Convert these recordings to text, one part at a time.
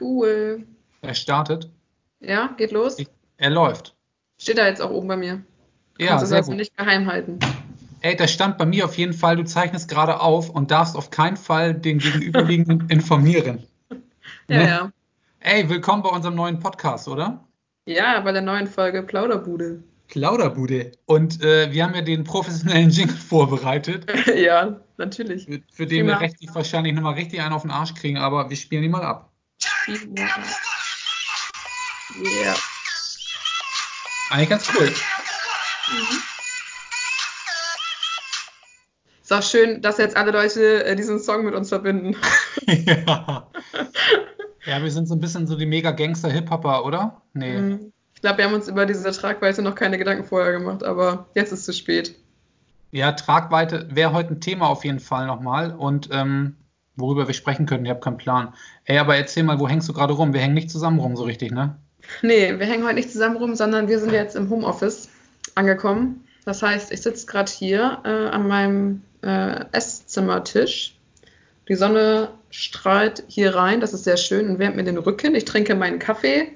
Cool. Er startet. Ja, geht los. Ich, er läuft. Steht da jetzt auch oben bei mir. Ja, Kannst du sehr also gut. nicht geheim halten. Ey, das stand bei mir auf jeden Fall. Du zeichnest gerade auf und darfst auf keinen Fall den Gegenüberliegenden informieren. Ja, Ne? ja. Ey, willkommen bei unserem neuen Podcast, oder? Ja, bei der neuen Folge Plauderbude. Plauderbude. Und äh, wir haben ja den professionellen Jingle vorbereitet, ja, natürlich. für, für den wir rechtlich wahrscheinlich nochmal richtig einen auf den Arsch kriegen, aber wir spielen ihn mal ab. Yeah. Eigentlich ganz cool. Ist auch schön, dass jetzt alle Leute äh, diesen Song mit uns verbinden. ja. ja, wir sind so ein bisschen so die Mega-Gangster-Hip-Hopper, oder? Nee. Mhm. Ich glaube, wir haben uns über diese Tragweite noch keine Gedanken vorher gemacht, aber jetzt ist es zu spät. Ja, Tragweite wäre heute ein Thema auf jeden Fall nochmal und ähm, worüber wir sprechen können, ich habe keinen Plan. Ey, aber erzähl mal, wo hängst du gerade rum? Wir hängen nicht zusammen rum, so richtig, ne? Nee, wir hängen heute nicht zusammen rum, sondern wir sind jetzt im Homeoffice angekommen. Das heißt, ich sitze gerade hier äh, an meinem äh, Esszimmertisch. Die Sonne strahlt hier rein, das ist sehr schön und wärmt mir den Rücken. Ich trinke meinen Kaffee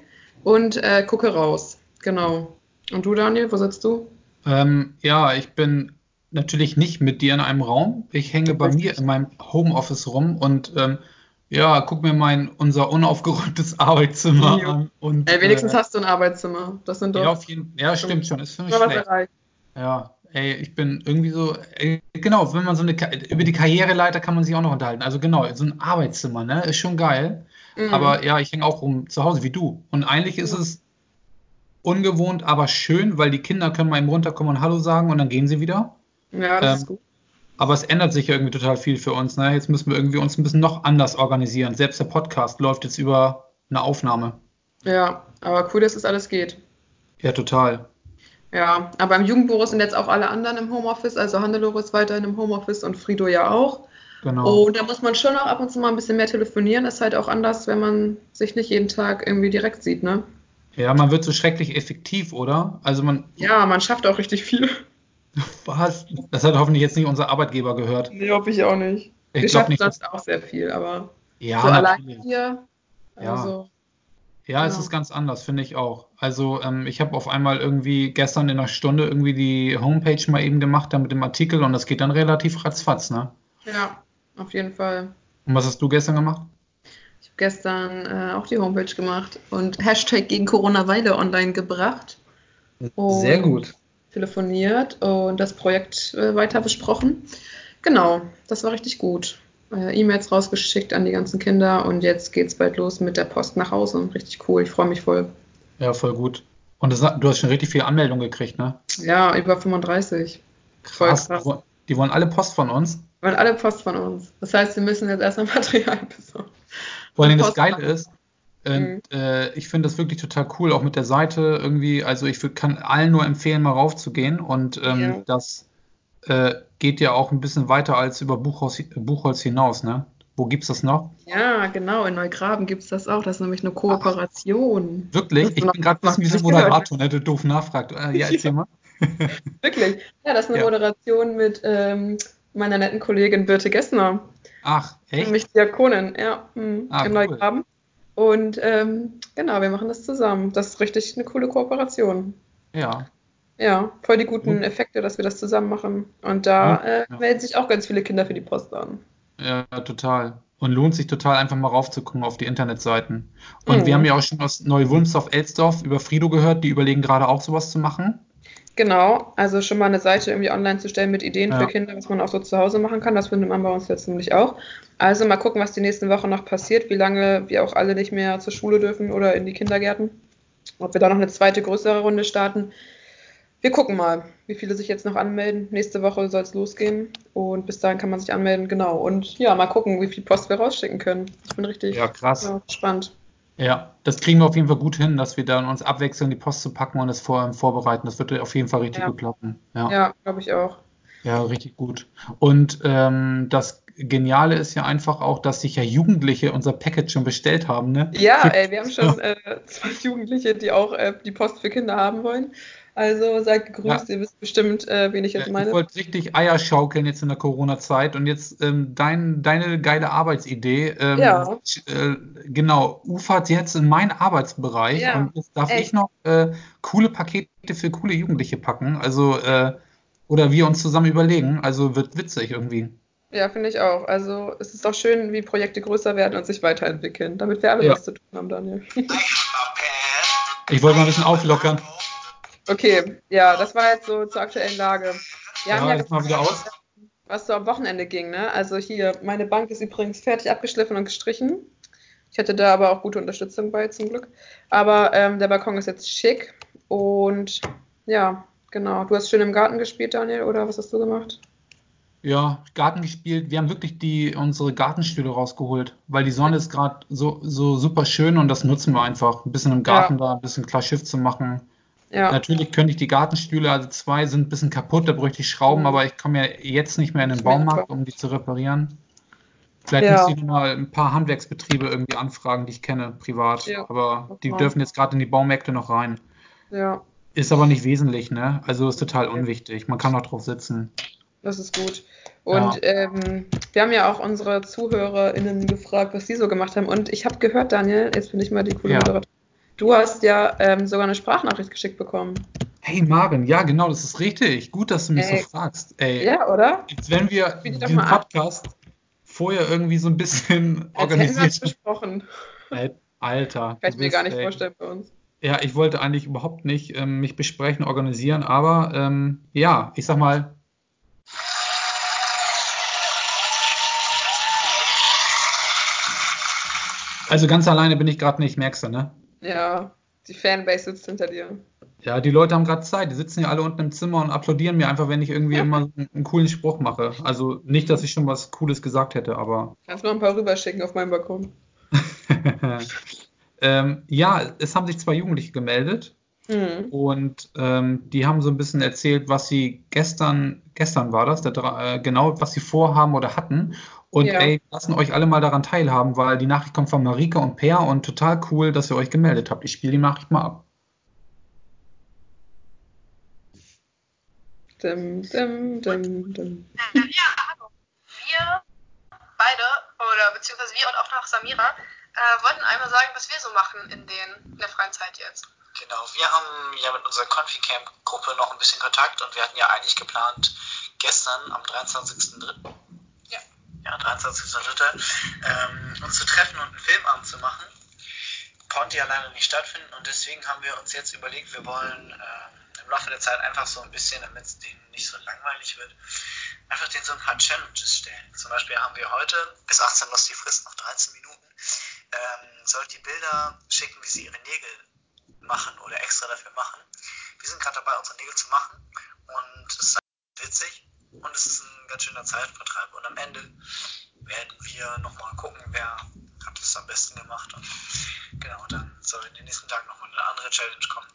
und äh, gucke raus. Genau. Und du, Daniel, wo sitzt du? Ähm, ja, ich bin natürlich nicht mit dir in einem Raum. Ich hänge bei mir in meinem Homeoffice rum und ähm, ja, guck mir mein unser unaufgeräumtes Arbeitszimmer Jo. an und Ey, wenigstens äh, hast du ein Arbeitszimmer. Das sind doch ja, jeden, ja, stimmt schon, ist für mich schlecht. erreicht. Ja, ey, ich bin irgendwie so, äh, genau, wenn man so eine, über die Karriereleiter kann man sich auch noch unterhalten. Also genau, so ein Arbeitszimmer, ne, ist schon geil. Mhm. Aber ja, ich hänge auch rum zu Hause wie du. Und eigentlich ist es ungewohnt, aber schön, weil die Kinder können mal eben runterkommen und Hallo sagen und dann gehen sie wieder. Ja, das ähm, ist gut. Aber es ändert sich ja irgendwie total viel für uns, ne? Jetzt müssen wir irgendwie uns ein bisschen noch anders organisieren. Selbst der Podcast läuft jetzt über eine Aufnahme. Ja, aber cool, dass das alles geht. Ja, total. Ja, aber im Jugendbüro sind jetzt auch alle anderen im Homeoffice, also Hannelore ist weiterhin im Homeoffice und Frido ja auch. Genau. Und da muss man schon auch ab und zu mal ein bisschen mehr telefonieren. Ist halt auch anders, wenn man sich nicht jeden Tag irgendwie direkt sieht, ne? Ja, man wird so schrecklich effektiv, oder? Also man, Ja, man schafft auch richtig viel. Was? Das hat hoffentlich jetzt nicht unser Arbeitgeber gehört. Nee, hoffe ich auch nicht. Ich Wir glaube schaffen nicht, sonst auch sehr viel, aber ja, so allein hier, Ja. also, Ja, es Genau. ist ganz anders, finde ich auch. Also ähm, ich habe auf einmal irgendwie gestern in einer Stunde irgendwie die Homepage mal eben gemacht, dann mit dem Artikel und das geht dann relativ ratzfatz, ne? ja, auf jeden Fall. Und was hast du gestern gemacht? Ich habe gestern äh, auch die Homepage gemacht und Hashtag gegen Corona-Weile online gebracht. Und Sehr gut. Telefoniert und das Projekt äh, weiter besprochen. Genau, das war richtig gut. Äh, E-Mails rausgeschickt an die ganzen Kinder und jetzt geht's bald los mit der Post nach Hause. Richtig cool, ich freue mich voll. Ja, voll gut. Und das, du hast schon richtig viele Anmeldungen gekriegt, ne? Ja, über 35. Voll Krass. krass. Die wollen- Die alle Post von uns. Wollen alle Post von uns. Das heißt, wir müssen jetzt erstmal Material besorgen. Vor allem das Geile ist, Mhm. äh, ich finde das wirklich total cool, auch mit der Seite irgendwie. Also ich kann allen nur empfehlen, mal raufzugehen. Und ähm, Ja. das äh, geht ja auch ein bisschen weiter als über Buchholz, Buchholz hinaus, ne? Wo gibt's das noch? Ja, genau, in Neugraben gibt es das auch. Das ist nämlich eine Kooperation. Wirklich? Hast du Ich bin gerade ein bisschen wie so? Moderator, ne? Der doof nachfragt. Äh, ja, erzähl mal. Wirklich. Ja, das ist eine Ja. Moderation mit ähm, meiner netten Kollegin Birte Gessner. Ach, echt? Nämlich Diakonin, ja, hm, Ah, in cool. Und ähm, genau, wir machen das zusammen. Das ist richtig eine coole Kooperation. Ja. Ja, voll die guten Gut. Effekte, dass wir das zusammen machen. Und da Gut, äh, ja. melden sich auch ganz viele Kinder für die Post an. Ja, total. Und lohnt sich total einfach mal raufzugucken auf die Internetseiten. Und Mhm. wir haben ja auch schon aus Neu-Wulmstorf-Elsdorf über Frido gehört, die überlegen gerade auch sowas zu machen. Genau, also schon mal eine Seite irgendwie online zu stellen mit Ideen Ja. für Kinder, was man auch so zu Hause machen kann. Das findet man bei uns jetzt nämlich auch. Also mal gucken, was die nächsten Wochen noch passiert, wie lange wir auch alle nicht mehr zur Schule dürfen oder in die Kindergärten. Ob wir da noch eine zweite größere Runde starten. Wir gucken mal, wie viele sich jetzt noch anmelden. Nächste Woche soll es losgehen und bis dahin kann man sich anmelden, genau. Und ja, mal gucken, wie viel Post wir rausschicken können. Ich bin richtig Ja, krass. ja, gespannt. Ja, das kriegen wir auf jeden Fall gut hin, dass wir dann uns abwechseln, die Post zu packen und es vor, vorbereiten. Das wird auf jeden Fall richtig Ja. gut klappen. Ja, Ja, glaube ich auch. ja, richtig gut. Und ähm, das Geniale ist ja einfach auch, dass sich ja Jugendliche unser Package schon bestellt haben, ne? Ja, ey, wir haben schon äh, zwei Jugendliche, die auch äh, die Post für Kinder haben wollen. Also seid gegrüßt, ja. ihr wisst bestimmt, äh, wen ich jetzt meine. Ich wollte richtig Eier schaukeln jetzt in der Corona-Zeit und jetzt ähm, dein, deine geile Arbeitsidee. Ähm, ja. Äh, genau, ufert jetzt in meinen Arbeitsbereich ja. und jetzt darf Echt? ich noch äh, coole Pakete für coole Jugendliche packen. Also, äh, oder wir uns zusammen überlegen. Also wird witzig irgendwie. Ja, finde ich auch. Also es ist auch schön, wie Projekte größer werden und sich weiterentwickeln, damit wir alle ja. was zu tun haben, Daniel. ich wollte mal ein bisschen auflockern. Okay, ja, das war jetzt so zur aktuellen Lage. Wir ja, haben ja jetzt mal wieder aus. Was so am Wochenende ging, ne? Also hier, meine Bank ist übrigens fertig abgeschliffen und gestrichen. Ich hatte da aber auch gute Unterstützung bei, zum Glück. Aber ähm, der Balkon ist jetzt schick und ja, genau. Du hast schön im Garten gespielt, Daniel, oder was hast du gemacht? Ja, Garten gespielt. Wir haben wirklich die, unsere Gartenstühle rausgeholt, weil die Sonne ist gerade so, so super schön und das nutzen wir einfach. Ein bisschen im Garten ja. da, ein bisschen klar Schiff zu machen. Ja. Natürlich könnte ich die Gartenstühle, also zwei sind ein bisschen kaputt, da bräuchte ich Schrauben, mhm. aber ich komme ja jetzt nicht mehr in den Baumarkt, um die zu reparieren. Vielleicht ja. müsste ich mal ein paar Handwerksbetriebe irgendwie anfragen, die ich kenne, privat. Ja. Aber die dürfen jetzt gerade in die Baumärkte noch rein. Ja. Ist aber nicht wesentlich, ne? Also ist total unwichtig. Man kann auch drauf sitzen. Das ist gut. Und ja. ähm, wir haben ja auch unsere ZuhörerInnen gefragt, was die so gemacht haben. Und ich habe gehört, Daniel, jetzt bin ich mal die coole ja. Du hast ja ähm, sogar eine Sprachnachricht geschickt bekommen. Hey Marvin, ja genau, das ist richtig. Gut, dass du mich Ey. so fragst. Ey, ja, oder? Jetzt wenn wir den Podcast ab. vorher irgendwie so ein bisschen Als organisiert besprochen. Alter. Kann ich mir gar nicht ey. vorstellen bei uns. Ja, ich wollte eigentlich überhaupt nicht ähm, mich besprechen, organisieren, aber ähm, ja, ich sag mal. Also ganz alleine bin ich gerade nicht, merkst du, ne? Ja, die Fanbase sitzt hinter dir. Ja, die Leute haben gerade Zeit. Die sitzen ja alle unten im Zimmer und applaudieren mir einfach, wenn ich irgendwie immer einen coolen Spruch mache. Also nicht, dass ich schon was Cooles gesagt hätte, aber. Kannst du noch ein paar rüberschicken auf meinen Balkon? ähm, ja, es haben sich zwei Jugendliche gemeldet. Mhm. Und ähm, die haben so ein bisschen erzählt, was sie gestern, gestern war das, der, äh, genau, was sie vorhaben oder hatten. Und ja. ey, lassen euch alle mal daran teilhaben, weil die Nachricht kommt von Marika und Per und total cool, dass ihr euch gemeldet habt. Ich spiele die Nachricht mal ab. Dim, dim, dim, dim. Ja, hallo. Wir beide, oder beziehungsweise wir und auch noch Samira, äh, wollten einmal sagen, was wir so machen in, den, in der freien Zeit jetzt. Genau, wir haben ja mit unserer Confi-Camp-Gruppe noch ein bisschen Kontakt und wir hatten ja eigentlich geplant, gestern am 23.03 ja, 23.03. Ähm, uns zu treffen und einen Filmabend zu machen. Konnte ja leider nicht stattfinden und deswegen haben wir uns jetzt überlegt, wir wollen ähm, im Laufe der Zeit einfach so ein bisschen, damit es denen nicht so langweilig wird, einfach denen so ein paar Challenges stellen. Zum Beispiel haben wir heute, bis 18 Uhr die Frist, noch 13 Minuten, ähm, sollt die Bilder schicken, wie sie ihre Nägel machen oder extra dafür machen. Wir sind gerade dabei, unsere Nägel zu machen und es ist witzig und es ist ein ganz schöner Zeitvertreib. Und am Ende werden wir nochmal gucken, wer hat es am besten gemacht. Und genau, dann soll in den nächsten Tagen nochmal eine andere Challenge kommen.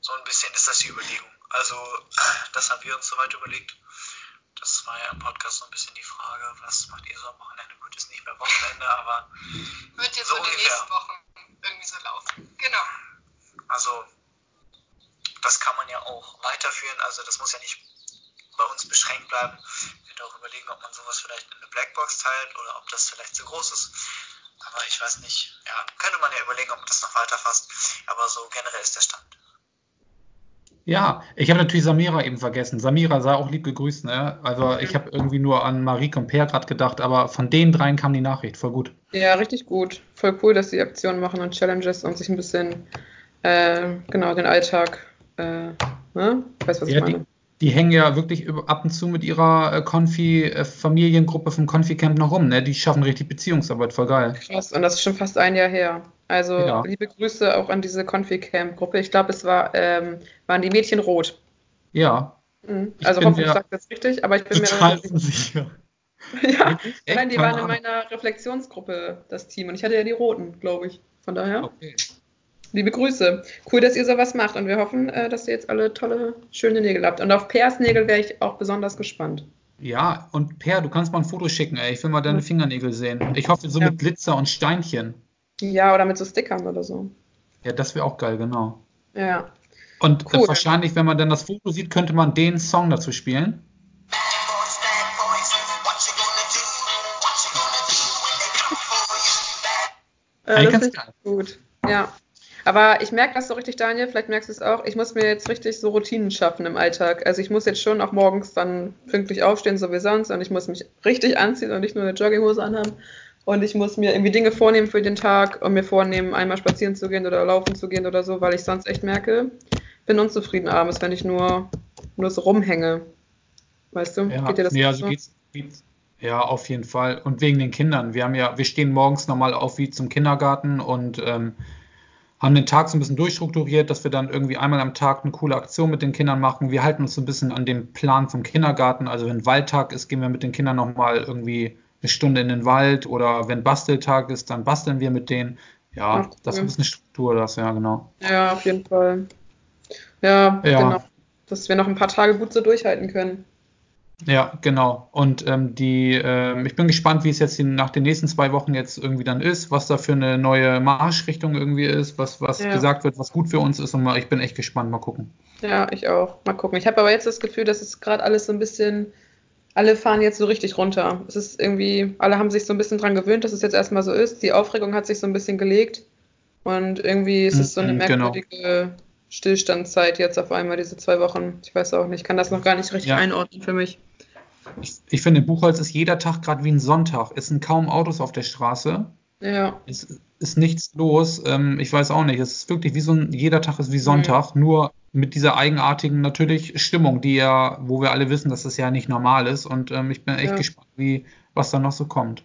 So ein bisschen ist das die Überlegung. Also, das haben wir uns soweit überlegt. Das war ja im Podcast so ein bisschen die Frage, was macht ihr so am Wochenende? Gut, ist nicht mehr Wochenende, aber. Wird jetzt so in den nächsten Wochen irgendwie so laufen. Genau. Also, das kann man ja auch weiterführen. Also, das muss ja nicht bei uns beschränkt bleiben. Ich werde auch überlegen, ob man sowas vielleicht in eine Blackbox teilt oder ob das vielleicht zu groß ist. Aber ich weiß nicht. Ja, könnte man ja überlegen, ob man das noch weiter fasst. Aber so generell ist der Stand. Ja, ich habe natürlich Samira eben vergessen. Samira sei auch lieb gegrüßt, ne? Also ich habe irgendwie nur an Marie und Per gerade gedacht, aber von den dreien kam die Nachricht. Voll gut. Ja, richtig gut. Voll cool, dass sie Aktionen machen und Challenges und sich ein bisschen, äh, genau, den Alltag, äh, ne? Weißt was ja, ich meine? Die, die hängen ja wirklich ab und zu mit ihrer äh, Konfi-Familiengruppe vom Konfi-Camp noch rum, ne? Die schaffen richtig Beziehungsarbeit, voll geil. Krass, und das ist schon fast ein Jahr her. Also ja. liebe Grüße auch an diese Konfi-Camp-Gruppe. Ich glaube, es war, ähm, waren die Mädchen rot. Ja. Mhm. Also hoffentlich sagt das richtig, aber ich bin total mir unsicher. ja, nein, die waren in meiner Reflexionsgruppe, das Team. Und ich hatte ja die roten, glaube ich. Von daher. Okay. Liebe Grüße. Cool, dass ihr sowas macht und wir hoffen, äh, dass ihr jetzt alle tolle, schöne Nägel habt. Und auf Pers Nägel wäre ich auch besonders gespannt. Ja, und Per, du kannst mal ein Foto schicken, ey. Ich will mal deine Fingernägel sehen. Ich hoffe, so ja. mit Glitzer und Steinchen. Ja, oder mit so Stickern oder so. Ja, das wäre auch geil, genau. Ja. Und äh, cool. wahrscheinlich, wenn man dann das Foto sieht, könnte man den Song dazu spielen. Äh, das ist gut. Ja. Aber ich merke das so richtig, Daniel, vielleicht merkst du es auch, ich muss mir jetzt richtig so Routinen schaffen im Alltag. Also ich muss jetzt schon auch morgens dann pünktlich aufstehen, so wie sonst, und ich muss mich richtig anziehen und nicht nur eine Jogginghose anhaben. Und ich muss mir irgendwie Dinge vornehmen für den Tag und mir vornehmen, einmal spazieren zu gehen oder laufen zu gehen oder so, weil ich sonst echt merke, bin unzufrieden abends, wenn ich nur, nur so rumhänge. Weißt du? Ja, Geht dir das nee, also so? geht's, geht's, ja, auf jeden Fall. Und wegen den Kindern. Wir haben ja, wir stehen morgens normal auf wie zum Kindergarten und ähm, haben den Tag so ein bisschen durchstrukturiert, dass wir dann irgendwie einmal am Tag eine coole Aktion mit den Kindern machen. Wir halten uns so ein bisschen an den Plan vom Kindergarten. Also wenn Waldtag ist, gehen wir mit den Kindern nochmal irgendwie eine Stunde in den Wald oder wenn Basteltag ist, dann basteln wir mit denen. Ja, Ach, das ist ein bisschen Struktur, das, ja, genau. Ja, auf jeden Fall. Ja, ja, genau. Dass wir noch ein paar Tage gut so durchhalten können. Ja, genau. Und ähm, die, ähm, ich bin gespannt, wie es jetzt nach den nächsten zwei Wochen jetzt irgendwie dann ist, was da für eine neue Marschrichtung irgendwie ist, was, was ja. gesagt wird, was gut für uns ist. Und mal, ich bin echt gespannt. Mal gucken. Ja, ich auch. Mal gucken. Ich habe aber jetzt das Gefühl, dass es gerade alles so ein bisschen, alle fahren jetzt so richtig runter. Es ist irgendwie, alle haben sich so ein bisschen dran gewöhnt, dass es jetzt erstmal so ist. Die Aufregung hat sich so ein bisschen gelegt. Und irgendwie ist es so eine mhm, genau. merkwürdige genau. Stillstandzeit jetzt auf einmal, diese zwei Wochen. Ich weiß auch nicht, ich kann das noch gar nicht richtig ja. einordnen für mich. Ich, ich finde, in Buchholz ist jeder Tag gerade wie ein Sonntag. Es sind kaum Autos auf der Straße. Ja. Es ist nichts los. Ähm, ich weiß auch nicht. Es ist wirklich wie so ein, jeder Tag ist wie Sonntag, mhm. nur mit dieser eigenartigen natürlich Stimmung, die ja, wo wir alle wissen, dass das ja nicht normal ist. Und ähm, ich bin echt ja. gespannt, wie, was da noch so kommt.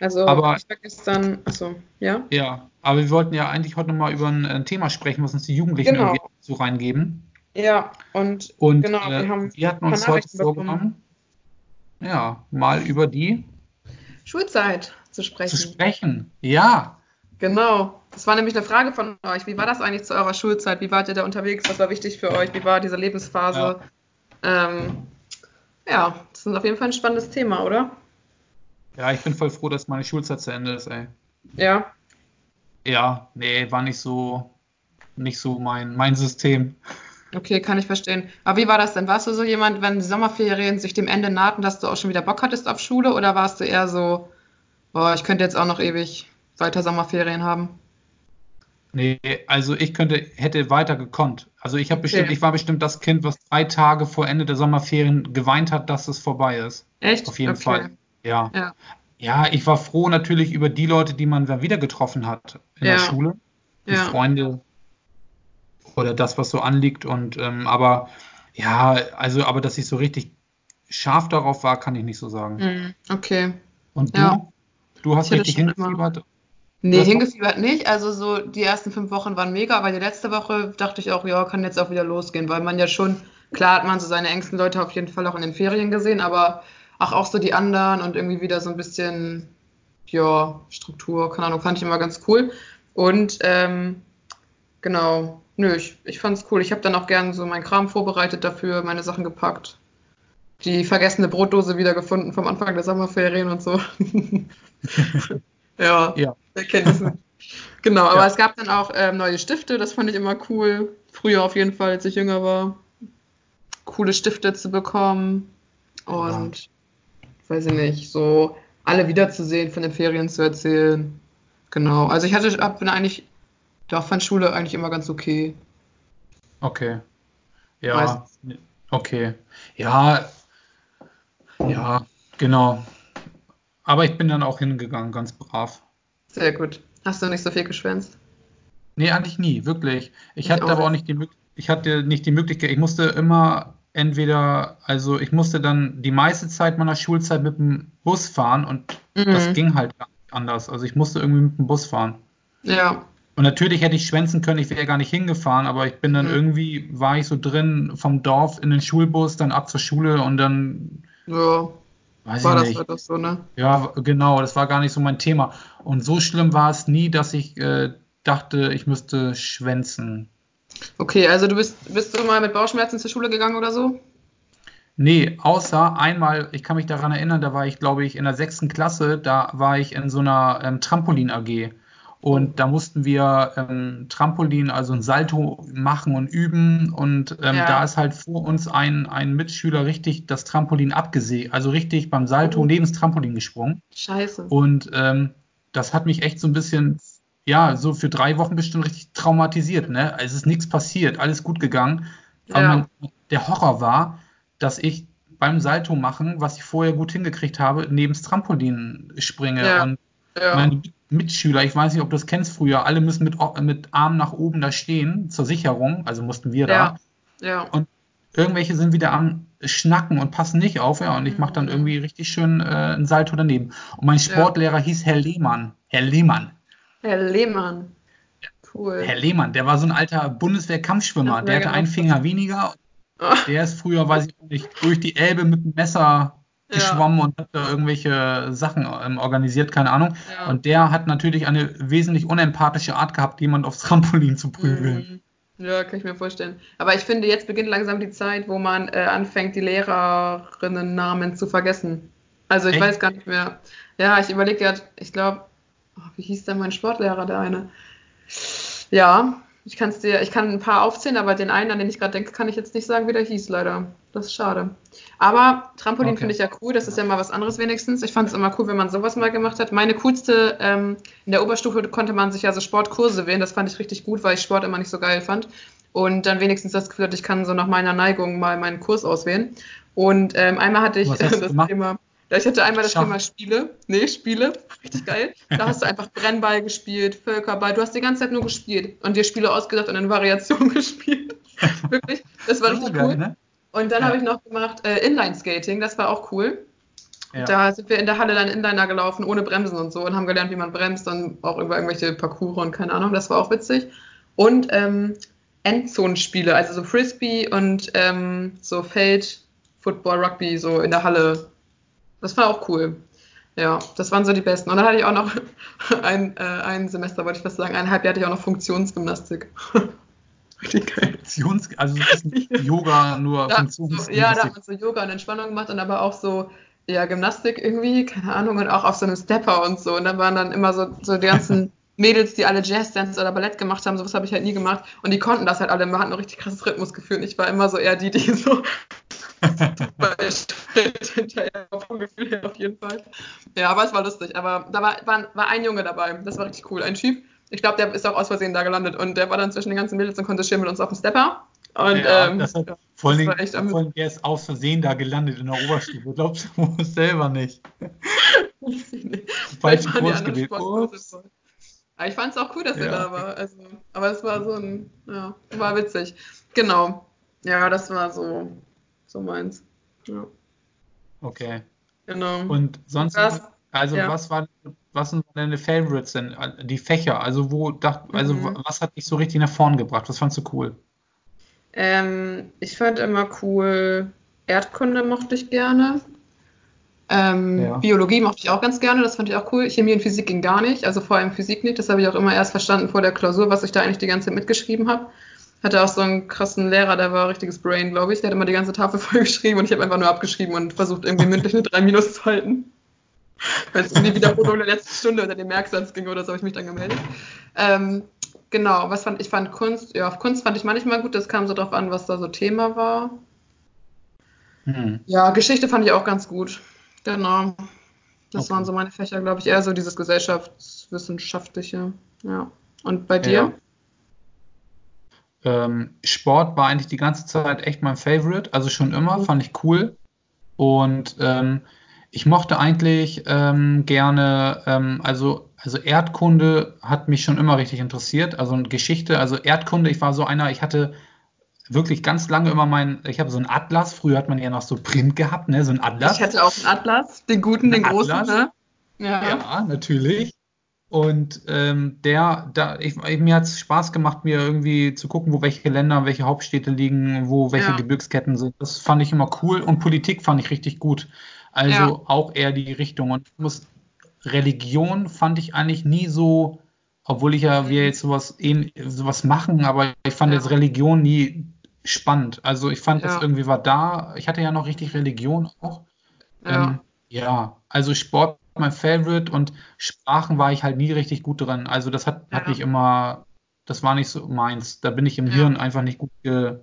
Also aber, ich war gestern, achso, ja? Ja, aber wir wollten ja eigentlich heute nochmal über ein, ein, Thema sprechen, was uns die Jugendlichen genau. irgendwie so reingeben. Ja, und, und genau, wir, äh, haben wir hatten uns heute vorgenommen, ja, mal über die Schulzeit zu sprechen. Zu sprechen, ja. Genau. Das war nämlich eine Frage von euch. Wie war das eigentlich zu eurer Schulzeit? Wie wart ihr da unterwegs? Was war wichtig für euch? Wie war diese Lebensphase? Ja, ähm, ja das ist auf jeden Fall ein spannendes Thema, oder? Ja, ich bin voll froh, dass meine Schulzeit zu Ende ist, ey. Ja. Ja, nee, war nicht so, nicht so mein, mein System. Okay, kann ich verstehen. Aber wie war das denn? Warst du so jemand, wenn die Sommerferien sich dem Ende nahten, dass du auch schon wieder Bock hattest auf Schule? Oder warst du eher so, boah, ich könnte jetzt auch noch ewig weiter Sommerferien haben? Nee, also ich könnte, hätte weiter gekonnt. Also ich habe okay. bestimmt, ich war bestimmt das Kind, was drei Tage vor Ende der Sommerferien geweint hat, dass es vorbei ist. Echt? Auf jeden okay. Fall. Ja. ja. Ja, ich war froh natürlich über die Leute, die man wieder getroffen hat in ja. der Schule. Die ja. Freunde, oder das, was so anliegt. Und ähm, aber ja, also, aber dass ich so richtig scharf darauf war, kann ich nicht so sagen. Mhm, okay. Und du? Ja. Du hast richtig hingefiebert? Nee, hingefiebert nicht. Also so die ersten fünf Wochen waren mega, aber die letzte Woche dachte ich auch, ja, kann jetzt auch wieder losgehen, weil man ja schon, klar hat man so seine engsten Leute auf jeden Fall auch in den Ferien gesehen, aber auch, auch so die anderen und irgendwie wieder so ein bisschen, ja, Struktur, keine Ahnung, fand ich immer ganz cool. Und ähm, genau, Nö, ich, ich fand's cool. Ich habe dann auch gern so meinen Kram vorbereitet dafür, meine Sachen gepackt. Die vergessene Brotdose wiedergefunden vom Anfang der Sommerferien und so. ja, ja, wer kennt das nicht. Genau, aber ja. es gab dann auch ähm, neue Stifte, das fand ich immer cool. Früher auf jeden Fall, als ich jünger war. Coole Stifte zu bekommen. Und ja. weiß ich nicht, so alle wiederzusehen, von den Ferien zu erzählen. Genau. Also ich hatte, bin eigentlich da fand Schule eigentlich immer ganz okay. Okay. Ja. Meistens. Okay. Ja. Ja, genau. Aber ich bin dann auch hingegangen, ganz brav. Sehr gut. Hast du nicht so viel geschwänzt? Nee, eigentlich nie, wirklich. Ich, ich hatte auch aber auch nicht die ich hatte nicht die Möglichkeit, ich musste immer entweder, also ich musste dann die meiste Zeit meiner Schulzeit mit dem Bus fahren und mhm. das ging halt anders. Also ich musste irgendwie mit dem Bus fahren. Ja. Und natürlich hätte ich schwänzen können, ich wäre gar nicht hingefahren, aber ich bin dann mhm. irgendwie, war ich so drin vom Dorf in den Schulbus, dann ab zur Schule und dann. Ja. Weiß war das, war das so, ne? Ja, genau, das war gar nicht so mein Thema. Und so schlimm war es nie, dass ich äh, dachte, ich müsste schwänzen. Okay, also du bist, bist du mal mit Bauchschmerzen zur Schule gegangen oder so? Nee, außer einmal, ich kann mich daran erinnern, da war ich, glaube ich, in der sechsten Klasse, da war ich in so einer ähm, Trampolin-AG. Und da mussten wir ähm, Trampolin, also ein Salto machen und üben. Und ähm, ja. da ist halt vor uns ein, ein Mitschüler richtig das Trampolin abgesägt, also richtig beim Salto oh. neben das Trampolin gesprungen. Scheiße. Und ähm, das hat mich echt so ein bisschen, ja, so für drei Wochen bestimmt richtig traumatisiert. Ne? Also es ist nichts passiert, alles gut gegangen. Aber ja. mein, der Horror war, dass ich beim Salto machen, was ich vorher gut hingekriegt habe, neben das Trampolin springe. Ja. Und ja. meine Mitschüler, ich weiß nicht, ob du das kennst früher, alle müssen mit, mit Arm nach oben da stehen zur Sicherung, also mussten wir da. Ja. ja. Und irgendwelche sind wieder am Schnacken und passen nicht auf, ja, und ich mache dann mhm. irgendwie richtig schön äh, einen Salto daneben. Und mein Sportlehrer ja. hieß Herr Lehmann. Herr Lehmann. Herr Lehmann. Cool. Herr Lehmann, der war so ein alter Bundeswehr-Kampfschwimmer. Der hatte einen Finger weniger. Oh. Der ist früher, weiß ich nicht, durch die Elbe mit dem Messer geschwommen ja. und hat da irgendwelche Sachen ähm, organisiert, keine Ahnung. Ja. Und der hat natürlich eine wesentlich unempathische Art gehabt, jemand aufs Trampolin zu prügeln. Mhm. Ja, kann ich mir vorstellen. Aber ich finde, jetzt beginnt langsam die Zeit, wo man äh, anfängt, die Lehrerinnen-Namen zu vergessen. Also ich Echt? weiß gar nicht mehr. Ja, ich überlege ja, ich glaube, oh, wie hieß denn mein Sportlehrer, der eine? Ja, ich, kann's dir, ich kann ein paar aufzählen, aber den einen, an den ich gerade denke, kann ich jetzt nicht sagen, wie der hieß, leider. Das ist schade. Aber Trampolin okay. finde ich ja cool, das ist ja mal was anderes wenigstens. Ich fand es immer cool, wenn man sowas mal gemacht hat. Meine coolste, ähm, in der Oberstufe konnte man sich ja so Sportkurse wählen, das fand ich richtig gut, weil ich Sport immer nicht so geil fand. Und dann wenigstens das Gefühl hatte, ich kann so nach meiner Neigung mal meinen Kurs auswählen. Und ähm, einmal hatte ich das Thema ich hatte einmal das Schach. Thema Spiele. Nee, Spiele. Richtig geil. Da hast du einfach Brennball gespielt, Völkerball. Du hast die ganze Zeit nur gespielt und dir Spiele ausgedacht und in Variationen gespielt. Wirklich. Das war richtig cool. Ne? Und dann ja. habe ich noch gemacht äh, Inline-Skating. Das war auch cool. Ja. Da sind wir in der Halle dann Inliner gelaufen, ohne Bremsen und so und haben gelernt, wie man bremst und auch über irgendwelche Parcours und keine Ahnung. Das war auch witzig. Und ähm, Endzonenspiele, also so Frisbee und ähm, so Feld, Football, Rugby, so in der Halle das war auch cool. Ja, das waren so die besten. Und dann hatte ich auch noch ein, äh, ein Semester, wollte ich fast sagen, eineinhalb Jahre hatte ich auch noch Funktionsgymnastik. Richtig geil. Funktions, also das ist Yoga, nur ja, Funktionsgymnastik. So, ja, da hat man so Yoga und Entspannung gemacht und aber auch so ja, Gymnastik irgendwie, keine Ahnung, und auch auf so einem Stepper und so. Und dann waren dann immer so, so die ganzen Mädels, die alle Jazzdance oder Ballett gemacht haben, sowas habe ich halt nie gemacht. Und die konnten das halt alle, man hat ein richtig krasses Rhythmusgefühl. Und ich war immer so eher die, die so hinterher vom Gefühl her auf jeden Fall. Ja, aber es war lustig. Aber da war, war, war ein Junge dabei. Das war richtig cool. Ein Typ. Ich glaube, der ist auch aus Versehen da gelandet und der war dann zwischen den ganzen Mädels und konnte schön mit uns auf dem Stepper. Und, ja, ähm, das hat, vor allem, vor allem, der ist aus Versehen da gelandet in der Oberstufe. Glaubst du selber nicht? Falschen Kurs gewählt. Ich fand es auch cool, dass ja, er da war. Also, aber es war so ein, ja, war witzig. Genau. Ja, das war so so meins. Ja. Okay. Genau. Und sonst, das, also ja. was war, was sind deine Favorites denn? Die Fächer, also wo dacht, also mhm. was hat dich so richtig nach vorn gebracht? Was fandst du cool? Ähm, ich fand immer cool, Erdkunde mochte ich gerne. Ähm, ja. Biologie mochte ich auch ganz gerne, das fand ich auch cool. Chemie und Physik ging gar nicht, also vor allem Physik nicht. Das habe ich auch immer erst verstanden vor der Klausur, was ich da eigentlich die ganze Zeit mitgeschrieben habe hatte auch so einen krassen Lehrer, der war ein richtiges Brain, glaube ich. Der hat immer die ganze Tafel voll geschrieben und ich habe einfach nur abgeschrieben und versucht, irgendwie mündlich eine 3 Minus zu halten. Wenn es die Wiederholung der letzten Stunde unter dem Merksatz ging oder so, habe ich mich dann gemeldet. Ähm, genau, was fand ich fand Kunst, ja, auf Kunst fand ich manchmal gut, das kam so drauf an, was da so Thema war. Hm. Ja, Geschichte fand ich auch ganz gut. Genau. Das okay. waren so meine Fächer, glaube ich, eher so dieses gesellschaftswissenschaftliche. Ja. Und bei dir? Ja. Ähm, Sport war eigentlich die ganze Zeit echt mein Favorite, also schon immer, mhm. fand ich cool. Und ähm, ich mochte eigentlich ähm, gerne, ähm, also, also Erdkunde hat mich schon immer richtig interessiert, also Geschichte, also Erdkunde, ich war so einer, ich hatte wirklich ganz lange immer mein, ich habe so einen Atlas, früher hat man ja noch so Print gehabt, ne, so ein Atlas. Ich hatte auch einen Atlas, den guten, den Atlas. großen, ne? Ja. ja, natürlich. Und ähm, der, da, ich, mir hat es Spaß gemacht, mir irgendwie zu gucken, wo welche Länder, welche Hauptstädte liegen, wo welche ja. Gebirgsketten sind. Das fand ich immer cool und Politik fand ich richtig gut. Also ja. auch eher die Richtung. Und ich muss, Religion fand ich eigentlich nie so, obwohl ich ja wir jetzt sowas, sowas machen, aber ich fand ja. jetzt Religion nie spannend. Also ich fand, das irgendwie war da. Ich hatte ja noch richtig Religion auch. Ja, ähm, ja also Sport mein Favorite und Sprachen war ich halt nie richtig gut drin. Also das hat, ja. hat mich immer, das war nicht so meins. Da bin ich im ja. Hirn einfach nicht gut, ge,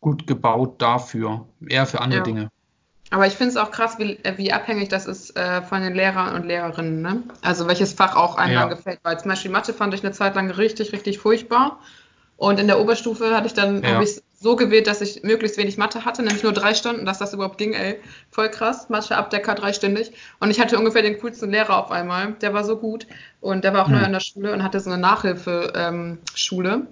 gut gebaut dafür. Eher für andere ja. Dinge. Aber ich finde es auch krass, wie, äh, wie abhängig das ist äh, von den Lehrern und Lehrerinnen. Ne? Also welches Fach auch einem ja. gefällt. Weil zum Beispiel Mathe fand ich eine Zeit lang richtig, richtig furchtbar. Und in der Oberstufe hatte ich dann, ja. habe ich so gewählt, dass ich möglichst wenig Mathe hatte, nämlich nur drei Stunden, dass das überhaupt ging, ey. Voll krass. Mathe Abdecker dreistündig. Und ich hatte ungefähr den coolsten Lehrer auf einmal. Der war so gut. Und der war auch mhm. neu an der Schule und hatte so eine Nachhilfeschule. Ähm,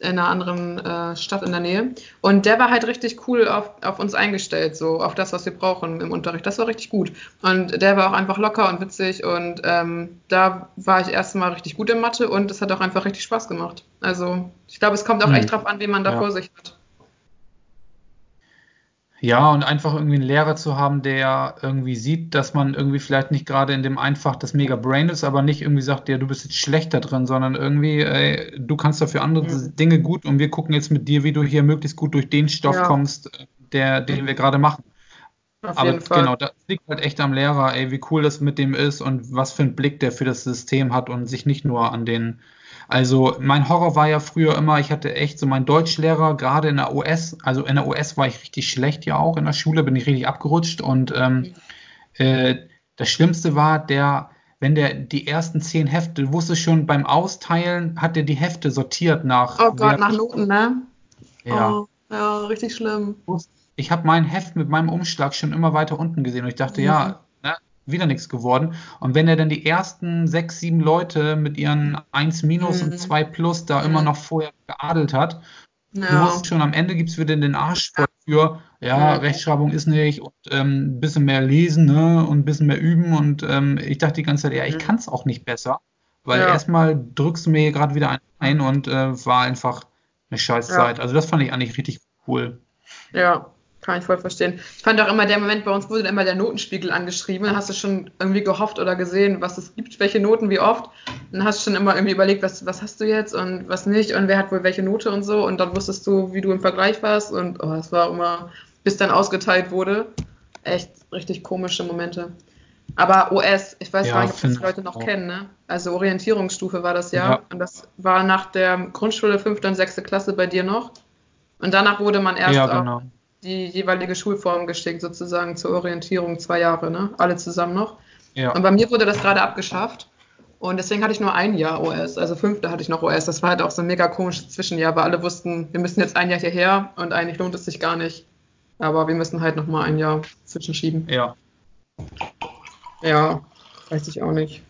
in einer anderen äh, Stadt in der Nähe. Und der war halt richtig cool auf, auf uns eingestellt, so auf das, was wir brauchen im Unterricht. Das war richtig gut. Und der war auch einfach locker und witzig und ähm, da war ich erstmal richtig gut in Mathe und es hat auch einfach richtig Spaß gemacht. Also ich glaube, es kommt auch mhm. echt drauf an, wie man da ja. vor sich hat. Ja, und einfach irgendwie einen Lehrer zu haben, der irgendwie sieht, dass man irgendwie vielleicht nicht gerade in dem einfach das mega Brain ist, aber nicht irgendwie sagt, ja, du bist jetzt schlechter drin, sondern irgendwie, ey, du kannst dafür andere mhm. Dinge gut und wir gucken jetzt mit dir, wie du hier möglichst gut durch den Stoff ja. kommst, der, den wir gerade machen. Auf aber genau, das liegt halt echt am Lehrer, ey, wie cool das mit dem ist und was für einen Blick der für das System hat und sich nicht nur an den also mein Horror war ja früher immer, ich hatte echt so meinen Deutschlehrer, gerade in der US, also in der US war ich richtig schlecht ja auch in der Schule, bin ich richtig abgerutscht und ähm, äh, das Schlimmste war, der, wenn der die ersten zehn Hefte, wusste schon beim Austeilen, hat er die Hefte sortiert nach. Oh Gott, nach Noten, ne? Ja. Oh, ja, richtig schlimm. Ich habe mein Heft mit meinem Umschlag schon immer weiter unten gesehen und ich dachte, mhm. ja, wieder nichts geworden. Und wenn er dann die ersten sechs, sieben Leute mit ihren 1 minus mhm. und 2 plus da mhm. immer noch vorher geadelt hat, ja. du wusstest schon, am Ende gibt es wieder den Arsch für, ja, mhm. Rechtschreibung ist nicht und ähm, ein bisschen mehr lesen ne, und ein bisschen mehr üben. Und ähm, ich dachte die ganze Zeit, ja, ich mhm. kann es auch nicht besser. Weil ja. erstmal drückst du mir hier gerade wieder ein und äh, war einfach eine Scheißzeit. Ja. Also das fand ich eigentlich richtig cool. Ja, kann ich voll verstehen. Ich fand auch immer, der Moment bei uns wurde immer der Notenspiegel angeschrieben. Dann hast du schon irgendwie gehofft oder gesehen, was es gibt, welche Noten, wie oft. Dann hast du schon immer irgendwie überlegt, was, was hast du jetzt und was nicht und wer hat wohl welche Note und so. Und dann wusstest du, wie du im Vergleich warst. Und oh, es war immer, bis dann ausgeteilt wurde, echt richtig komische Momente. Aber OS, ich weiß ja, gar nicht, ob das die Leute noch auch. kennen, ne? Also Orientierungsstufe war das ja. ja. Und das war nach der Grundschule fünfte und sechste Klasse bei dir noch. Und danach wurde man erst ja, genau. Die jeweilige Schulform geschickt, sozusagen zur Orientierung, zwei Jahre, ne? Alle zusammen noch. Ja. Und bei mir wurde das gerade abgeschafft. Und deswegen hatte ich nur ein Jahr OS, also fünfte hatte ich noch OS. Das war halt auch so ein mega komisches Zwischenjahr, weil alle wussten, wir müssen jetzt ein Jahr hierher und eigentlich lohnt es sich gar nicht. Aber wir müssen halt nochmal ein Jahr zwischenschieben. Ja. Ja, weiß ich auch nicht.